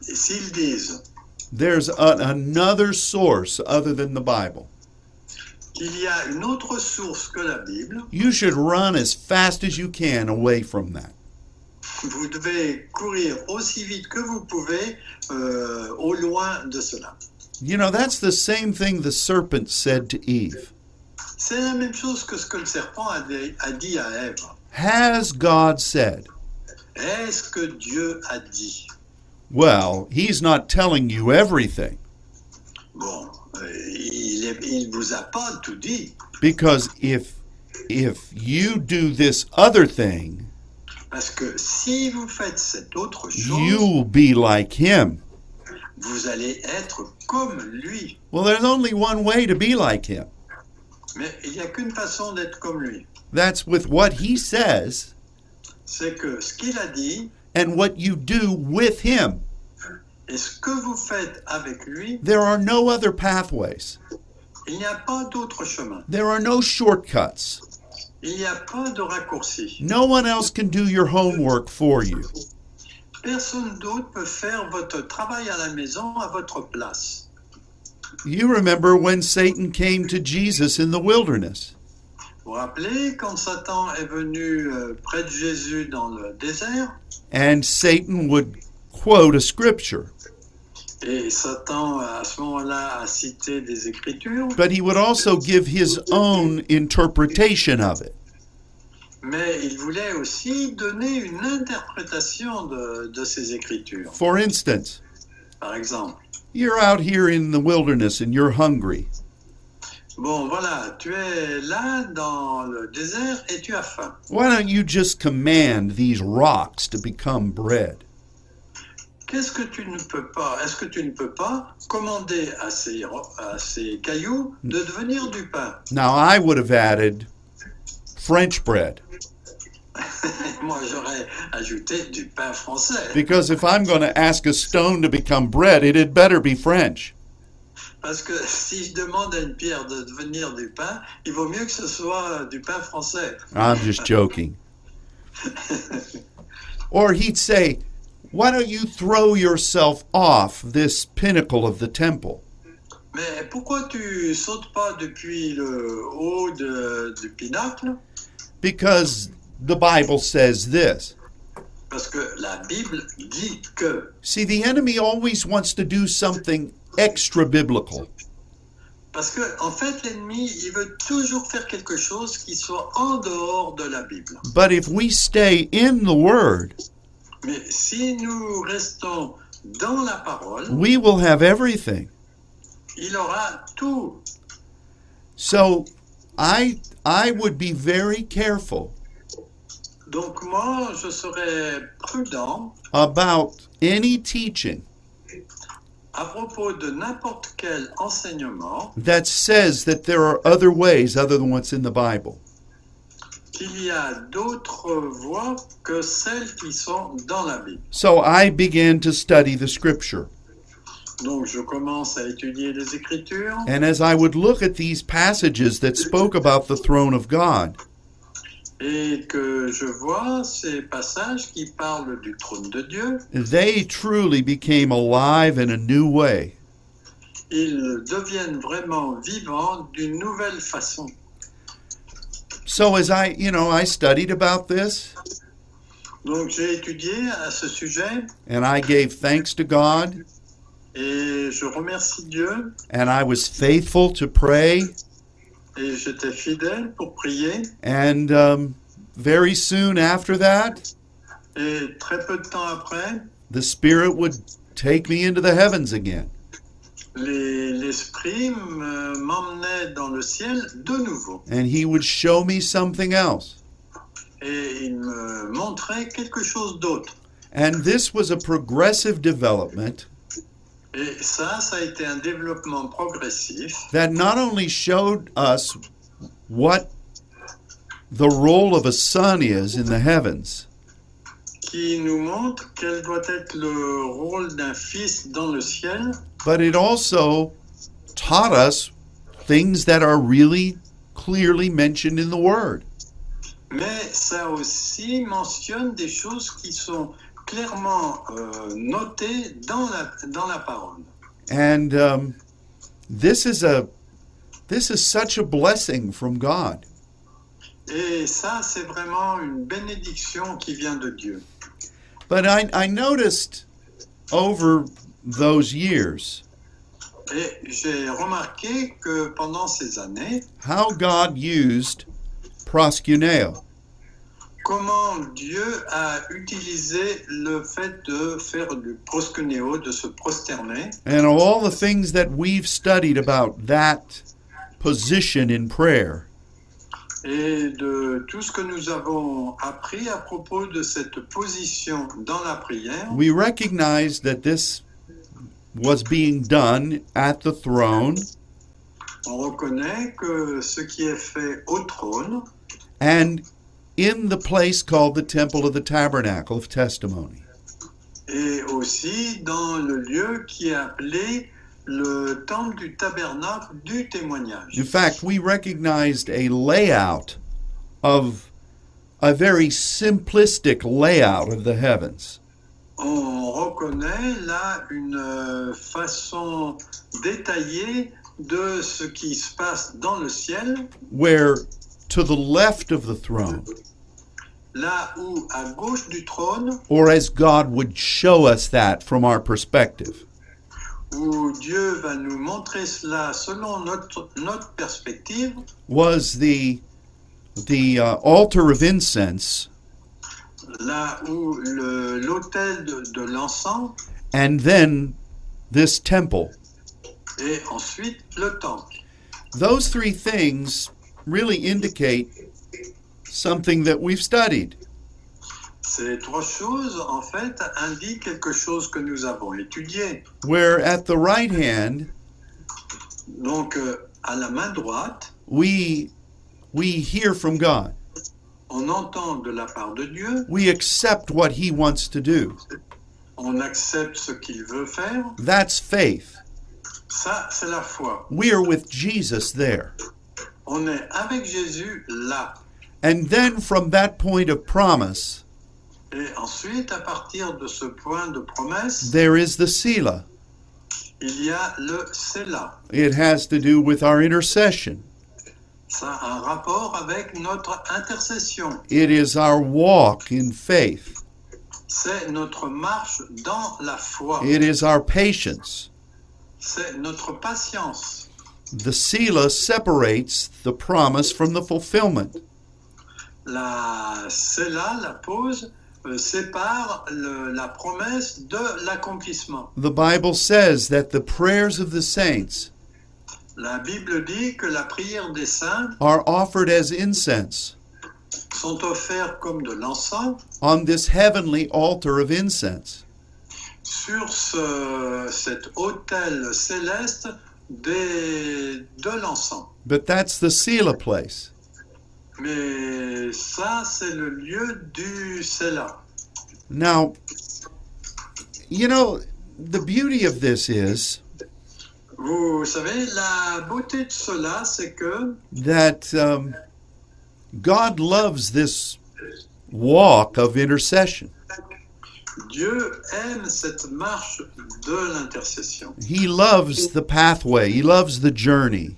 B: s'ils disent
A: there's a, another source other than the Bible,
B: qu'il y a une autre source que la Bible,
A: you should run as fast as you can away from that.
B: vous devez courir aussi vite que vous pouvez euh, au loin de cela.
A: You know, that's the same thing the serpent said to Eve.
B: C'est la même chose que ce que le serpent a, a dit à Ève.
A: Has God said?
B: Est-ce que Dieu a dit
A: Well, he's not telling you everything
B: Bon, euh, il vous a pas tout dit,
A: because if if you do this other thing,
B: parce que si vous faites cette autre chose,
A: you'll be like him.
B: Vous allez être comme lui.
A: Well, there's only one way to be like him.
B: Mais il n'y a qu'une façon d'être comme lui.
A: That's with what he says
B: C'est que ce qu'il a dit
A: and what you do with him.
B: et ce que vous faites avec lui,
A: There are no other pathways.
B: il n'y a pas d'autre chemin.
A: There are no shortcuts.
B: Il n'y a pas de raccourci.
A: No one else can do your homework for you.
B: Personne d'autre peut faire votre travail à la maison à votre place.
A: You remember when Satan came to Jesus in the wilderness
B: Vous vous rappelez quand Satan est venu euh, près de Jésus dans le désert?
A: And Satan would quote a scripture,
B: et Satan à ce moment-là a cité des écritures,
A: but he would also give his own interpretation of it.
B: Mais il voulait aussi donner une interprétation de, de ces écritures.
A: For instance,
B: Par exemple,
A: you're out here in the wilderness and you're hungry.
B: bon voilà, tu es là dans le désert et tu as faim.
A: Why don't you just command these rocks to become bread?
B: Qu'est-ce que tu ne peux pas Est-ce que tu ne peux pas commander à ces, à ces cailloux de devenir du pain?
A: Now, I would have added French bread
B: Moi, j'aurais ajouté du pain français.
A: because if I'm going to ask a stone to become bread, it had better be French.
B: Parce que si je demande à une pierre de devenir du pain, il vaut mieux que ce soit euh, du pain français.
A: I'm just joking. Or he'd say, Why don't you throw yourself off this pinnacle of the temple?
B: Mais pourquoi tu sautes pas depuis le haut de- du pinacle
A: Because the Bible says this.
B: Parce que la Bible dit que.
A: See, the enemy always wants to do something extra biblical.
B: Parce que, en fait, l'ennemi, il veut toujours faire quelque chose qui soit en dehors de la Bible.
A: But if we stay in the Word,
B: Mais si nous restons dans la parole,
A: we will have everything.
B: il aura tout.
A: So I I would be very careful
B: Donc moi, je serais prudent
A: about any teaching
B: à propos de n'importe quel enseignement
A: that says that there are other ways other than what's in the Bible.
B: qu'il y a d'autres voies que celles qui sont dans la Bible.
A: So I began to study the scripture.
B: Donc je commence à étudier les Écritures
A: And as I would look at these passages that spoke about the throne of God,
B: et que je vois ces passages qui parlent du trône de Dieu,
A: they truly became alive in a new way.
B: ils deviennent vraiment vivants d'une nouvelle façon.
A: So as I, you know, I studied about this
B: Donc j'ai étudié à ce sujet
A: and I gave thanks to God
B: et je remercie Dieu
A: and I was faithful to pray
B: et j'étais fidèle pour prier.
A: and um, very soon after that
B: Et très peu de temps après,
A: the Spirit would take me into the heavens again.
B: L'esprit m'emmenait dans le ciel de nouveau
A: And He would show me something else.
B: et il me montrait quelque chose d'autre.
A: And this was a progressive development
B: Et ça, ça a été un développement progressif
A: that not only showed us what the role of a son is in the heavens,
B: qui nous montre quel doit être le rôle d'un fils dans le ciel,
A: but it also taught us things that are really clearly mentioned in the Word.
B: mais ça aussi mentionne des choses qui sont clairement euh, notées dans la, dans la parole.
A: And um, this is a this is such a blessing from God.
B: Et ça, c'est vraiment une bénédiction qui vient de Dieu.
A: But I, I noticed over those years
B: Et j'ai remarqué que pendant ces années,
A: how God used proskuneo.
B: Comment Dieu a utilisé le fait de faire du proskuneo, de se prosterner,
A: And all the things that we've studied about that position in prayer.
B: et de tout ce que nous avons appris à propos de cette position dans la prière.
A: We recognized that this was being done at the throne
B: On reconnaît que ce qui est fait au trône
A: and in the place called the Temple of the Tabernacle of Testimony.
B: et aussi dans le lieu qui est appelé le temple du tabernacle du témoignage.
A: In fact, we recognized a layout of a very simplistic layout of the heavens.
B: On reconnaît là une euh, façon détaillée de ce qui se passe dans le ciel,
A: where to the left of the throne,
B: là où à gauche du trône,
A: or as God would show us that from our perspective,
B: où Dieu va nous montrer cela selon notre, notre perspective,
A: was the the uh, altar of incense
B: là où le- l'autel de, de l'encens
A: and then this temple.
B: et ensuite le temple.
A: Those three things really indicate something that we've studied.
B: Ces trois choses, en fait, indiquent quelque chose que nous avons étudié.
A: Where at the right hand
B: Donc, euh, à la main droite,
A: we we hear from God.
B: on entend de la part de Dieu,
A: We accept what he wants to do.
B: on accepte ce qu'il veut faire.
A: That's faith.
B: Ça, c'est la foi.
A: We are with Jesus there.
B: On est avec Jésus là.
A: And then from that point of promise,
B: ensuite, à partir de ce point de promesse,
A: there is the Sela.
B: il y a le Séla.
A: It has to do with our intercession.
B: Ça a un rapport avec notre intercession.
A: It is our walk in faith.
B: C'est notre marche dans la foi.
A: It is our patience.
B: C'est notre patience.
A: The Sela separates the promise from the fulfillment.
B: La Séla, la pause, euh, sépare le- la promesse de l'accomplissement.
A: The Bible says that the prayers of the saints
B: La Bible dit que la prière des saints
A: are offered as incense
B: sont offertes comme de l'encens
A: on this heavenly altar of incense.
B: sur ce- cet autel céleste des- de l'encens.
A: But that's the Sela place.
B: Mais ça, c'est le lieu du Séla.
A: Now, you know, the beauty of this is
B: Vous savez, la beauté de cela, c'est que
A: that um, God loves this walk of intercession.
B: Dieu aime cette marche de l'intercession.
A: He loves the pathway, He loves the journey.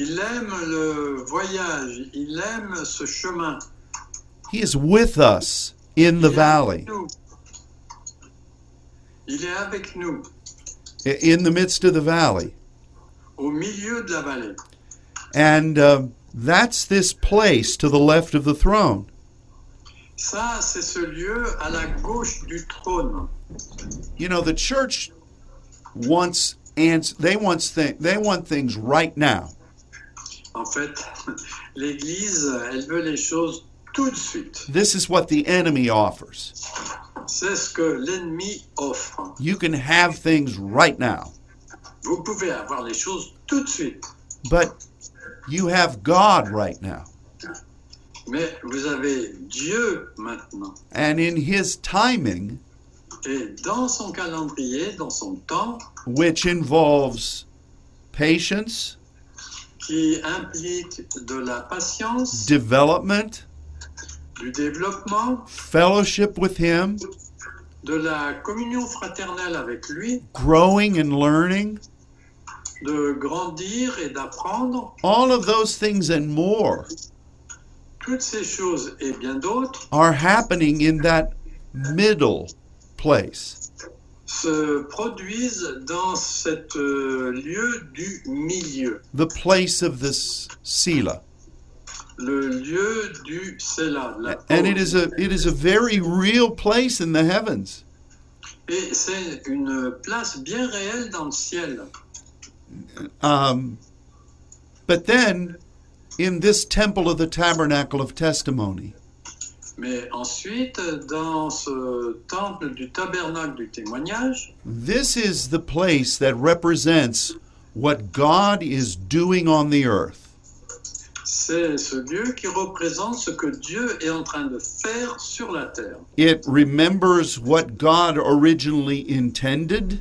B: Il aime le voyage, il aime ce chemin.
A: He is with us in the
B: Il
A: valley.
B: Il est avec nous,
A: in the midst of the valley.
B: au milieu de la vallée.
A: And um that's this place to the left of the throne.
B: Ça, c'est ce lieu à la gauche du trône.
A: You know, the church wants ans- they wants th- they want things right now.
B: En fait, l'Église, elle veut les choses tout de suite.
A: This is what the enemy offers.
B: C'est ce que l'ennemi offre.
A: You can have things right now,
B: Vous pouvez avoir les choses tout de suite,
A: but you have God right now.
B: mais vous avez Dieu maintenant.
A: And in his timing,
B: Et dans son calendrier, dans son temps,
A: which involves patience,
B: qui implique de la patience,
A: development,
B: du développement,
A: fellowship with him,
B: de la communion fraternelle avec lui,
A: growing and learning,
B: de grandir et d'apprendre,
A: all of those things and more
B: toutes ces choses et bien d'autres
A: are happening in that middle place.
B: Se produisent dans cet euh, lieu du milieu,
A: the place of this Sela.
B: le lieu du Séla. la
A: And it is a it is a very real place in the heavens.
B: Et c'est une place bien réelle dans le ciel.
A: Um, but then in this temple of the tabernacle of testimony,
B: Mais ensuite, dans ce temple du tabernacle du témoignage,
A: this is the place that represents what God is doing on the earth.
B: c'est ce lieu qui représente ce que Dieu est en train de faire sur la terre.
A: It remembers what God originally intended.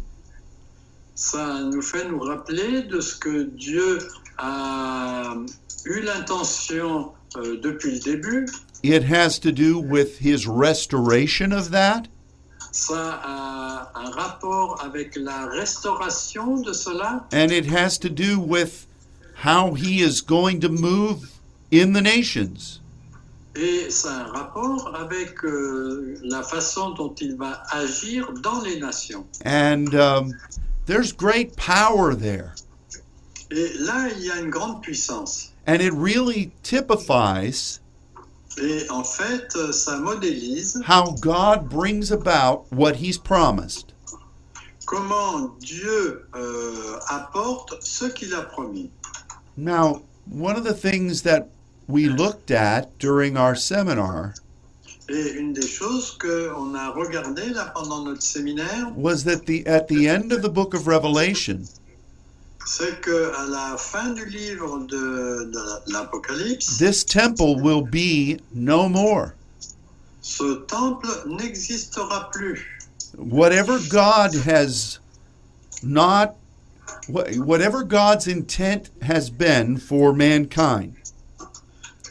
B: Ça nous fait nous rappeler de ce que Dieu a eu l'intention euh, depuis le début.
A: It has to do with his restoration of that?
B: Ça a un rapport avec la restauration de cela?
A: And it has to do with how he is going to move in the nations?
B: et ça a un rapport avec euh, la façon dont il va agir dans les nations.
A: And um, there's great power there.
B: Et là, il y a une grande puissance.
A: And it really typifies
B: Et en fait, euh, ça modélise
A: how God brings about what he's promised.
B: comment Dieu euh, apporte ce qu'il a promis.
A: Now, one of the things that we looked at during our seminar
B: Et une des choses qu'on a là pendant notre séminaire,
A: was that the at the end of the book of Revelation,
B: c'est que à la fin du livre de, de l'Apocalypse,
A: this temple will be no more.
B: ce temple n'existera plus.
A: whatever God has not, whatever God's intent has been for mankind,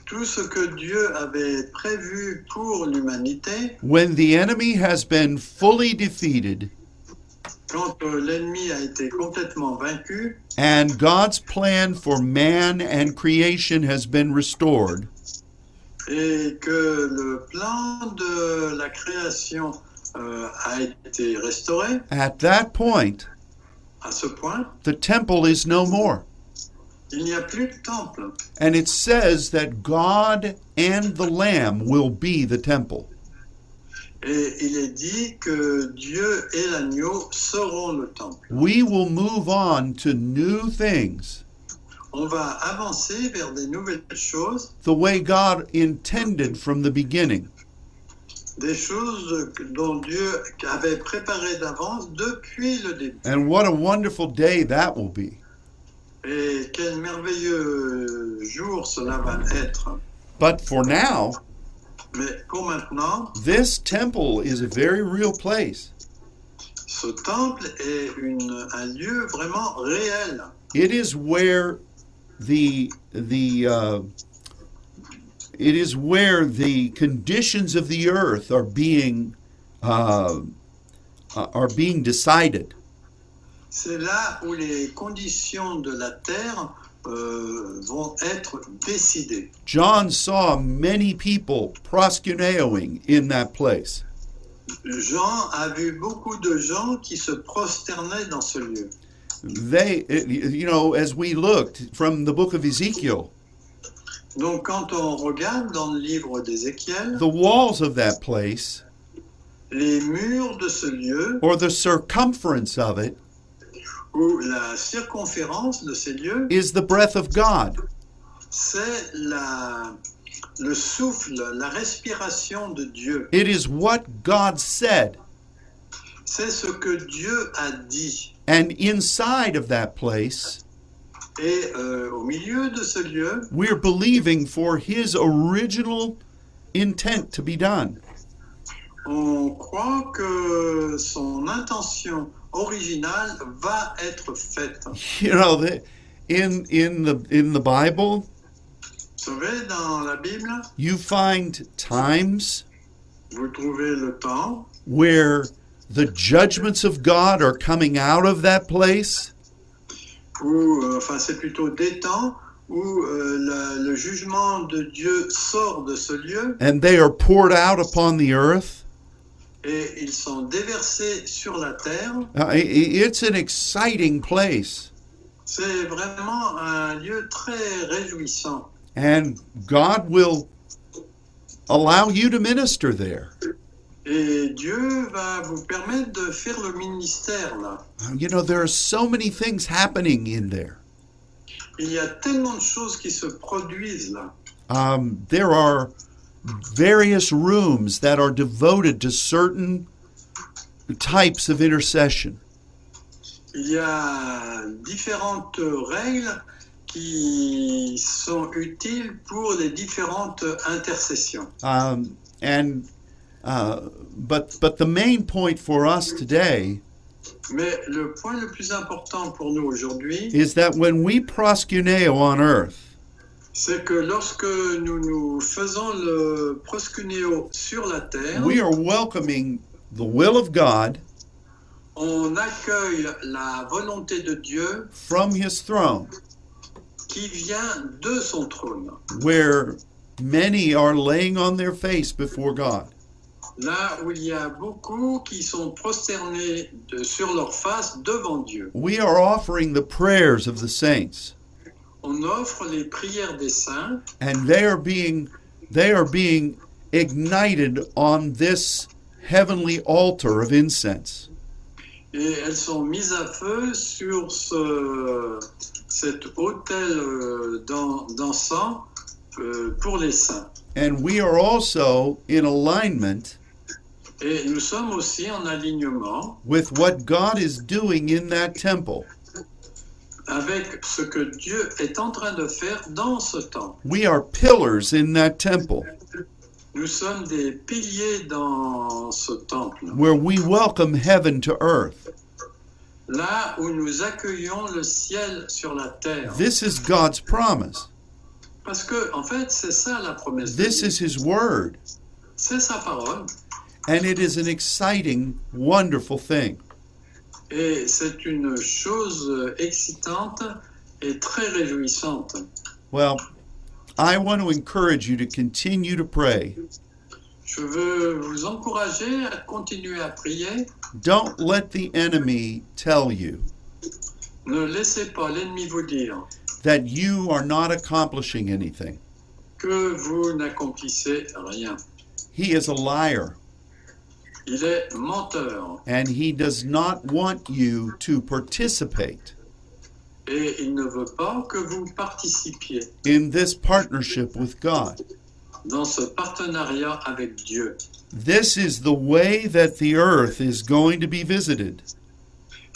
B: Tout ce que Dieu avait prévu pour l'humanité,
A: when the enemy has been fully defeated
B: Euh,
A: and God's plan for man and creation has been restored,
B: et que le plan de la création euh, a été restauré,
A: at that point,
B: à ce point,
A: the temple is no more.
B: il n'y a plus de temple.
A: And it says that God and the Lamb will be the temple.
B: Et il est dit que Dieu et l'agneau seront le temple.
A: We will move on to new things
B: On va avancer vers des nouvelles choses,
A: the way God intended from the beginning.
B: des choses dont Dieu avait préparé d'avance depuis le début.
A: And what a wonderful day that will be.
B: Et quel merveilleux jour cela va être.
A: But for now, this temple is a very real place.
B: ce temple est une- un lieu vraiment réel.
A: It is where the the uh, it is where the conditions of the earth are being uh, uh, are being decided.
B: C'est là où les conditions de la terre euh, vont être décidées.
A: John saw many people proskuneoing in that place.
B: Jean a vu beaucoup de gens qui se prosternaient dans ce lieu.
A: They, you know, as we looked from the book of Ezekiel,
B: Donc quand on regarde dans le livre d'Ézéchiel,
A: the walls of that place
B: les murs de ce lieu
A: or the circumference of it
B: la circonférence de ces lieux,
A: is the breath of God.
B: c'est la, le souffle, la respiration de Dieu.
A: It is what God said.
B: C'est ce que Dieu a dit.
A: And inside of that place,
B: Et euh, au milieu de ce lieu,
A: we're believing for His original intent to be done.
B: on croit que son intention originale va être faite.
A: You know, the, in in the in the Bible,
B: Vous savez, dans la Bible,
A: you find times
B: vous trouvez le temps
A: where the judgments of God are coming out of that place,
B: où, euh, enfin c'est plutôt des temps où euh, la- le jugement de Dieu sort de ce lieu
A: and they are poured out upon the earth.
B: Et ils sont déversés sur la terre.
A: Uh, it's an exciting place,
B: C'est vraiment un lieu très réjouissant.
A: and God will allow you to minister there.
B: Et Dieu va vous permettre de faire le ministère là.
A: You know, there are so many things happening in there.
B: Il y a tellement de choses qui se produisent là.
A: Um, there are various rooms that are devoted to certain types of intercession.
B: Il y a différentes règles qui sont utiles pour les différentes intercessions.
A: Um, and uh, but but the main point for us today
B: Mais le point le plus important pour nous aujourd'hui,
A: is that when we proskuneo on earth,
B: c'est que lorsque nous nous faisons le proskuneo sur la terre,
A: we are welcoming the will of God
B: on accueille la volonté de Dieu
A: from His throne,
B: qui vient de son trône.
A: where many are laying on their face before God.
B: Là où il y a beaucoup qui sont prosternés de- sur leur face devant Dieu.
A: We are offering the prayers of the saints,
B: On offre les prières des saints
A: and they are being they are being ignited on this heavenly altar of incense.
B: et elles sont mises à feu sur ce, cet autel euh, d'encens euh, pour les saints.
A: And we are also in alignment
B: Et nous sommes aussi en alignement
A: with what God is doing in that temple.
B: Avec ce que Dieu est en train de faire dans ce temple.
A: We are pillars in that temple
B: Nous sommes des piliers dans ce temple,
A: where we welcome heaven to earth.
B: là où nous accueillons le ciel sur la terre.
A: This is God's promise.
B: Parce que, en fait, c'est ça la promesse. de
A: This
B: Dieu.
A: is His word.
B: C'est sa parole.
A: And it is an exciting, wonderful thing.
B: Et c'est une chose excitante et très réjouissante.
A: Well, I want to encourage you to continue to pray.
B: Je veux vous encourager à continuer à prier.
A: Don't let the enemy tell you
B: Ne laissez pas l'ennemi vous dire
A: that you are not accomplishing anything.
B: que vous n'accomplissez rien.
A: He is a liar,
B: Il est menteur
A: and he does not want you to participate
B: et il ne veut pas que vous participiez
A: in this partnership with God.
B: dans ce partenariat avec Dieu.
A: This is the way that the earth is going to be visited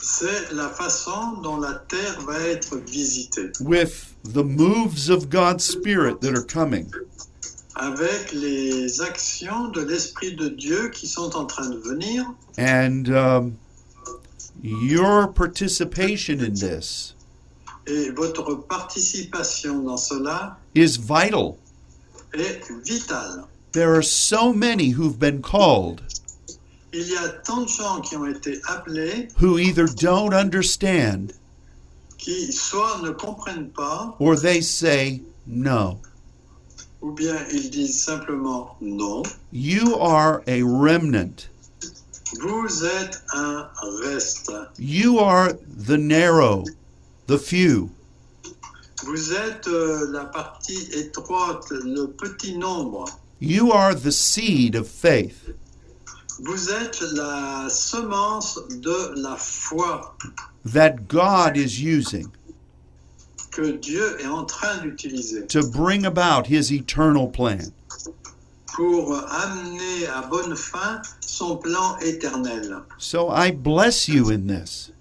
B: C'est la façon dont la terre va être visitée,
A: with the moves of God's Spirit that are coming.
B: Avec les actions de l'Esprit de Dieu qui sont en train de venir.
A: And um, your participation in this
B: Et votre participation dans cela
A: is vital.
B: est vitale.
A: There are so many who've been called
B: Il y a tant de gens qui ont été appelés
A: who either don't understand
B: qui soit ne comprennent pas
A: or they say no.
B: Ou bien ils disent simplement non.
A: You are a remnant.
B: Vous êtes un reste.
A: You are the narrow, the few.
B: Vous êtes euh, la partie étroite, le petit nombre.
A: You are the seed of faith.
B: Vous êtes la semence de la foi
A: that God is using
B: que Dieu est en train d'utiliser
A: to bring about his eternal plan.
B: pour amener à bonne fin son plan éternel.
A: So I bless you in this,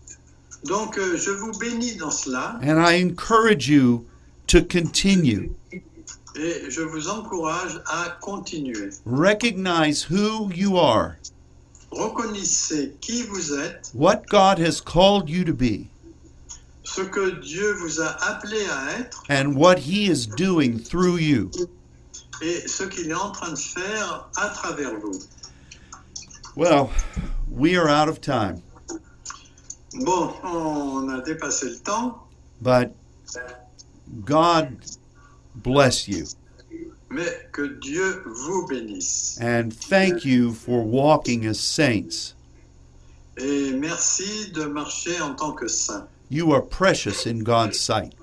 B: Donc euh, je vous bénis dans cela
A: and I encourage you to continue.
B: et je vous encourage à continuer.
A: Recognize who you are,
B: Reconnaissez qui vous êtes,
A: what God has called you to be,
B: ce que Dieu vous a appelé à être
A: and what he is doing through you.
B: et ce qu'il est en train de faire à travers vous.
A: Well, we are out of time,
B: Bon, on a dépassé le temps,
A: but God bless you.
B: mais que Dieu vous bénisse.
A: And thank you for walking as saints.
B: Et merci de marcher en tant que saint.
A: You are precious in God's sight,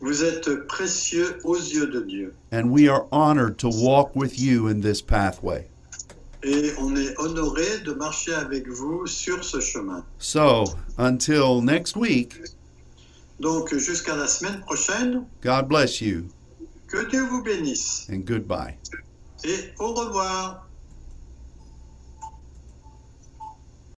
B: Vous êtes précieux aux yeux de Dieu.
A: and we are honored to walk with you in this pathway.
B: Et on est honoré de marcher avec vous sur ce chemin.
A: So, until next week,
B: Donc jusqu'à la semaine prochaine,
A: God bless you
B: que Dieu vous bénisse.
A: and goodbye.
B: Et au revoir.